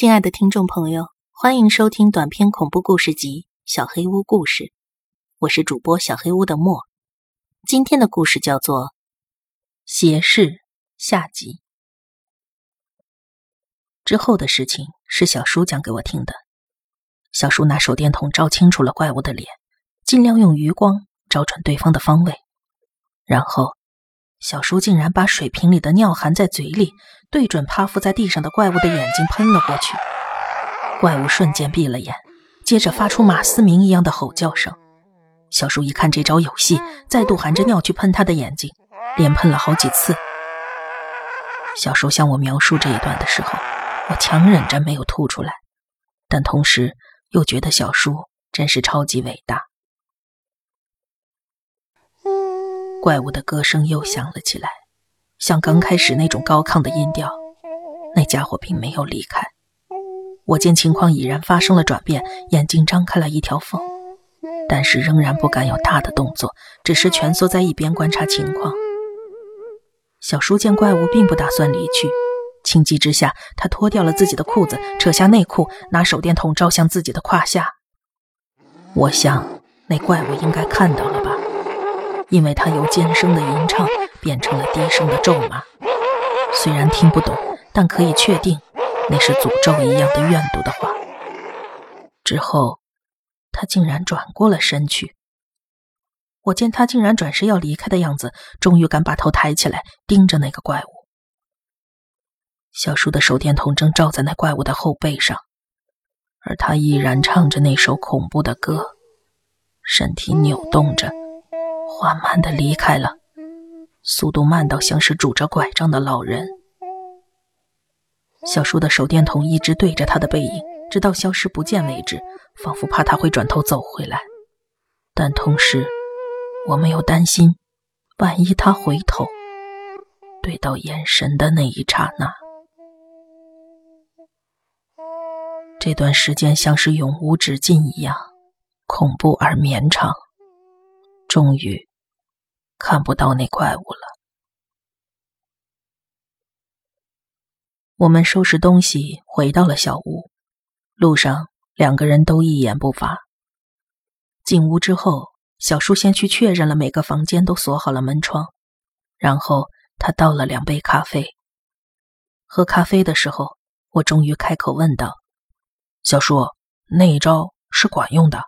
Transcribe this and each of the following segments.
亲爱的听众朋友，欢迎收听短篇恐怖故事集《小黑屋故事》，我是主播小黑屋的莫。今天的故事叫做《邪事》下集。之后的事情是小叔讲给我听的。小叔拿手电筒照清楚了怪物的脸，尽量用余光照准对方的方位，然后。小叔竟然把水瓶里的尿含在嘴里，对准趴伏在地上的怪物的眼睛喷了过去。怪物瞬间闭了眼，接着发出马嘶鸣一样的吼叫声。小叔一看这招有戏，再度含着尿去喷他的眼睛，连喷了好几次。小叔向我描述这一段的时候，我强忍着没有吐出来，但同时又觉得小叔真是超级伟大。怪物的歌声又响了起来，像刚开始那种高亢的音调。那家伙并没有离开。我见情况已然发生了转变，眼睛张开了一条缝，但是仍然不敢有大的动作，只是蜷缩在一边观察情况。小叔见怪物并不打算离去，情急之下，他脱掉了自己的裤子，扯下内裤，拿手电筒照向自己的胯下。我想，那怪物应该看到了。因为他由尖声的吟唱变成了低声的咒骂，虽然听不懂，但可以确定那是诅咒一样的怨毒的话。之后，他竟然转过了身去。我见他竟然转身要离开的样子，终于敢把头抬起来，盯着那个怪物。小叔的手电筒正照在那怪物的后背上，而他依然唱着那首恐怖的歌，身体扭动着。缓慢的离开了，速度慢到像是拄着拐杖的老人。小叔的手电筒一直对着他的背影，直到消失不见为止，仿佛怕他会转头走回来。但同时，我没有担心，万一他回头，对到眼神的那一刹那，这段时间像是永无止境一样，恐怖而绵长。终于。看不到那怪物了。我们收拾东西回到了小屋，路上两个人都一言不发。进屋之后，小叔先去确认了每个房间都锁好了门窗，然后他倒了两杯咖啡。喝咖啡的时候，我终于开口问道：“小叔，那一招是管用的？”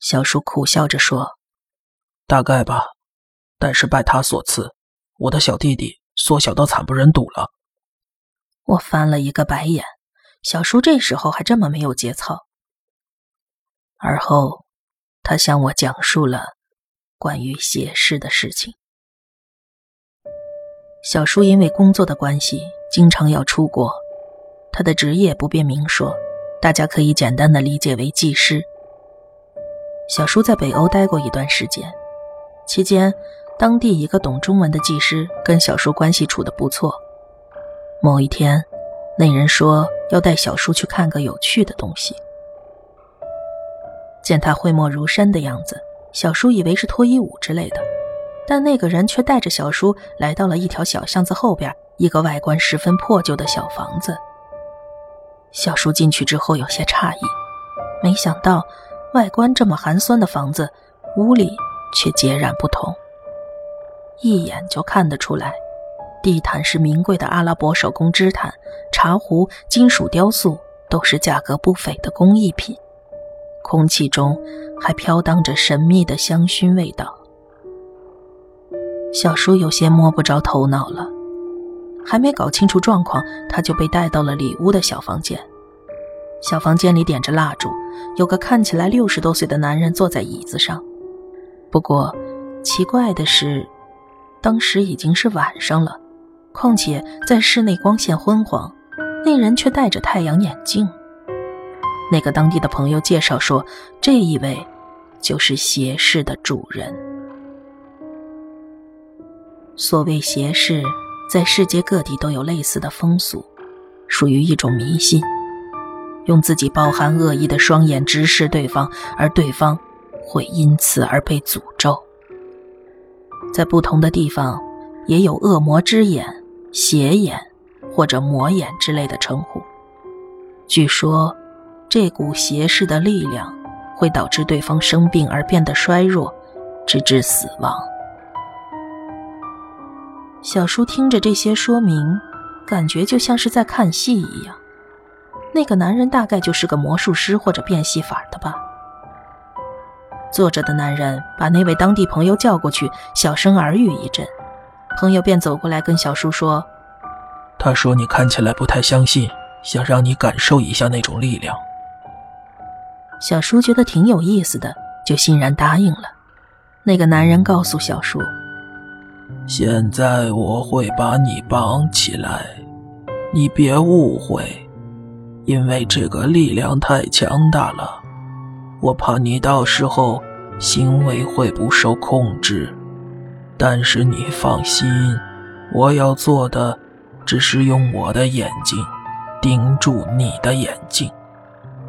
小叔苦笑着说：“大概吧。”但是拜他所赐，我的小弟弟缩小到惨不忍睹了。我翻了一个白眼，小叔这时候还这么没有节操。而后，他向我讲述了关于写诗的事情。小叔因为工作的关系，经常要出国，他的职业不便明说，大家可以简单的理解为技师。小叔在北欧待过一段时间，期间。当地一个懂中文的技师跟小叔关系处的不错。某一天，那人说要带小叔去看个有趣的东西。见他讳莫如深的样子，小叔以为是脱衣舞之类的，但那个人却带着小叔来到了一条小巷子后边一个外观十分破旧的小房子。小叔进去之后有些诧异，没想到外观这么寒酸的房子，屋里却截然不同。一眼就看得出来，地毯是名贵的阿拉伯手工织毯，茶壶、金属雕塑都是价格不菲的工艺品。空气中还飘荡着神秘的香薰味道。小叔有些摸不着头脑了，还没搞清楚状况，他就被带到了里屋的小房间。小房间里点着蜡烛，有个看起来六十多岁的男人坐在椅子上。不过，奇怪的是。当时已经是晚上了，况且在室内光线昏黄，那人却戴着太阳眼镜。那个当地的朋友介绍说，这一位就是邪室的主人。所谓邪室，在世界各地都有类似的风俗，属于一种迷信，用自己包含恶意的双眼直视对方，而对方会因此而被诅咒。在不同的地方，也有恶魔之眼、邪眼或者魔眼之类的称呼。据说，这股邪视的力量会导致对方生病而变得衰弱，直至死亡。小叔听着这些说明，感觉就像是在看戏一样。那个男人大概就是个魔术师或者变戏法的吧。坐着的男人把那位当地朋友叫过去，小声耳语一阵，朋友便走过来跟小叔说：“他说你看起来不太相信，想让你感受一下那种力量。”小叔觉得挺有意思的，就欣然答应了。那个男人告诉小叔：“现在我会把你绑起来，你别误会，因为这个力量太强大了。”我怕你到时候行为会不受控制，但是你放心，我要做的只是用我的眼睛盯住你的眼睛，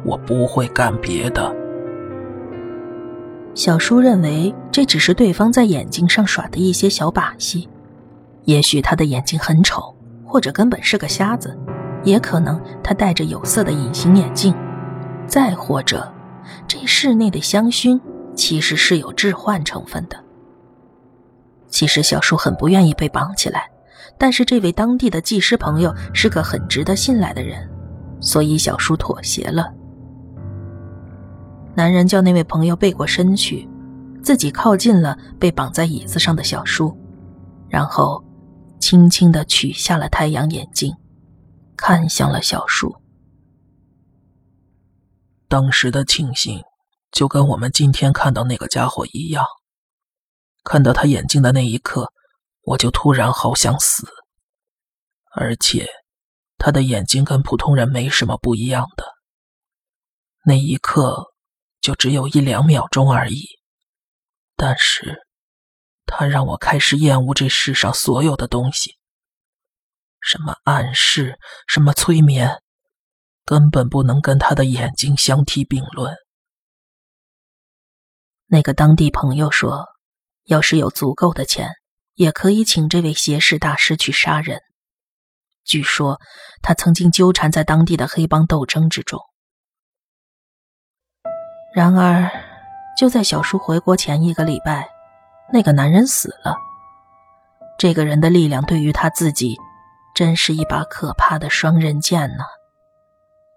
我不会干别的。小叔认为这只是对方在眼睛上耍的一些小把戏，也许他的眼睛很丑，或者根本是个瞎子，也可能他戴着有色的隐形眼镜，再或者。这室内的香薰其实是有致幻成分的。其实小叔很不愿意被绑起来，但是这位当地的技师朋友是个很值得信赖的人，所以小叔妥协了。男人叫那位朋友背过身去，自己靠近了被绑在椅子上的小叔，然后轻轻地取下了太阳眼镜，看向了小叔。当时的情形，就跟我们今天看到那个家伙一样。看到他眼睛的那一刻，我就突然好想死。而且，他的眼睛跟普通人没什么不一样的。那一刻，就只有一两秒钟而已。但是，他让我开始厌恶这世上所有的东西。什么暗示，什么催眠。根本不能跟他的眼睛相提并论。那个当地朋友说，要是有足够的钱，也可以请这位邪视大师去杀人。据说他曾经纠缠在当地的黑帮斗争之中。然而，就在小叔回国前一个礼拜，那个男人死了。这个人的力量对于他自己，真是一把可怕的双刃剑呢。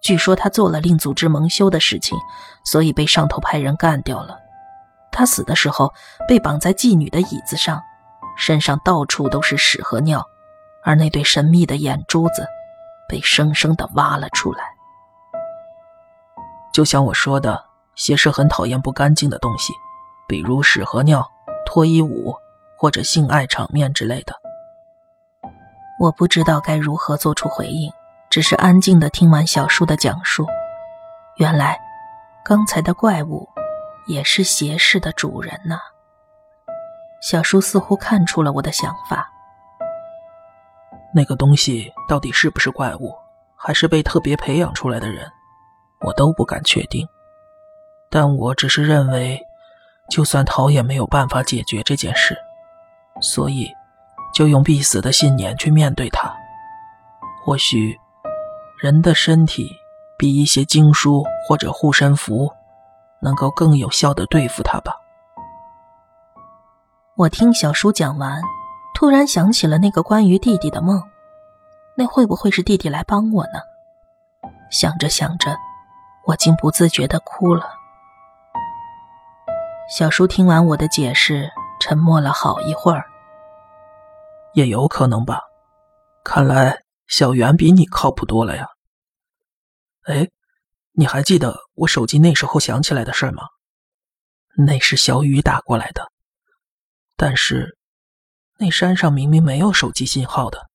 据说他做了令组织蒙羞的事情，所以被上头派人干掉了。他死的时候被绑在妓女的椅子上，身上到处都是屎和尿，而那对神秘的眼珠子被生生的挖了出来。就像我说的，邪视很讨厌不干净的东西，比如屎和尿、脱衣舞或者性爱场面之类的。我不知道该如何做出回应。只是安静的听完小叔的讲述，原来刚才的怪物也是邪视的主人呢。小叔似乎看出了我的想法。那个东西到底是不是怪物，还是被特别培养出来的人，我都不敢确定。但我只是认为，就算逃也没有办法解决这件事，所以就用必死的信念去面对它。或许。人的身体比一些经书或者护身符能够更有效的对付他吧。我听小叔讲完，突然想起了那个关于弟弟的梦，那会不会是弟弟来帮我呢？想着想着，我竟不自觉的哭了。小叔听完我的解释，沉默了好一会儿。也有可能吧，看来。小袁比你靠谱多了呀。哎，你还记得我手机那时候响起来的事吗？那是小雨打过来的，但是那山上明明没有手机信号的。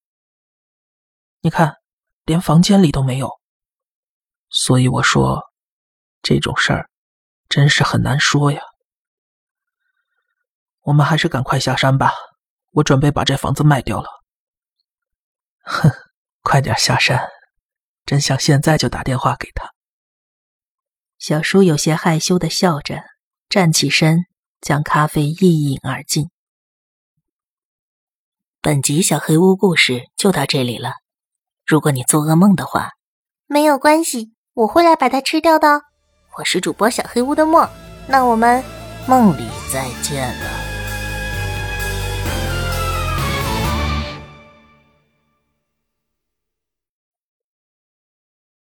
你看，连房间里都没有。所以我说，这种事儿真是很难说呀。我们还是赶快下山吧，我准备把这房子卖掉了。哼。快点下山，真想现在就打电话给他。小叔有些害羞的笑着，站起身，将咖啡一饮而尽。本集小黑屋故事就到这里了。如果你做噩梦的话，没有关系，我会来把它吃掉的。我是主播小黑屋的墨，那我们梦里再见了。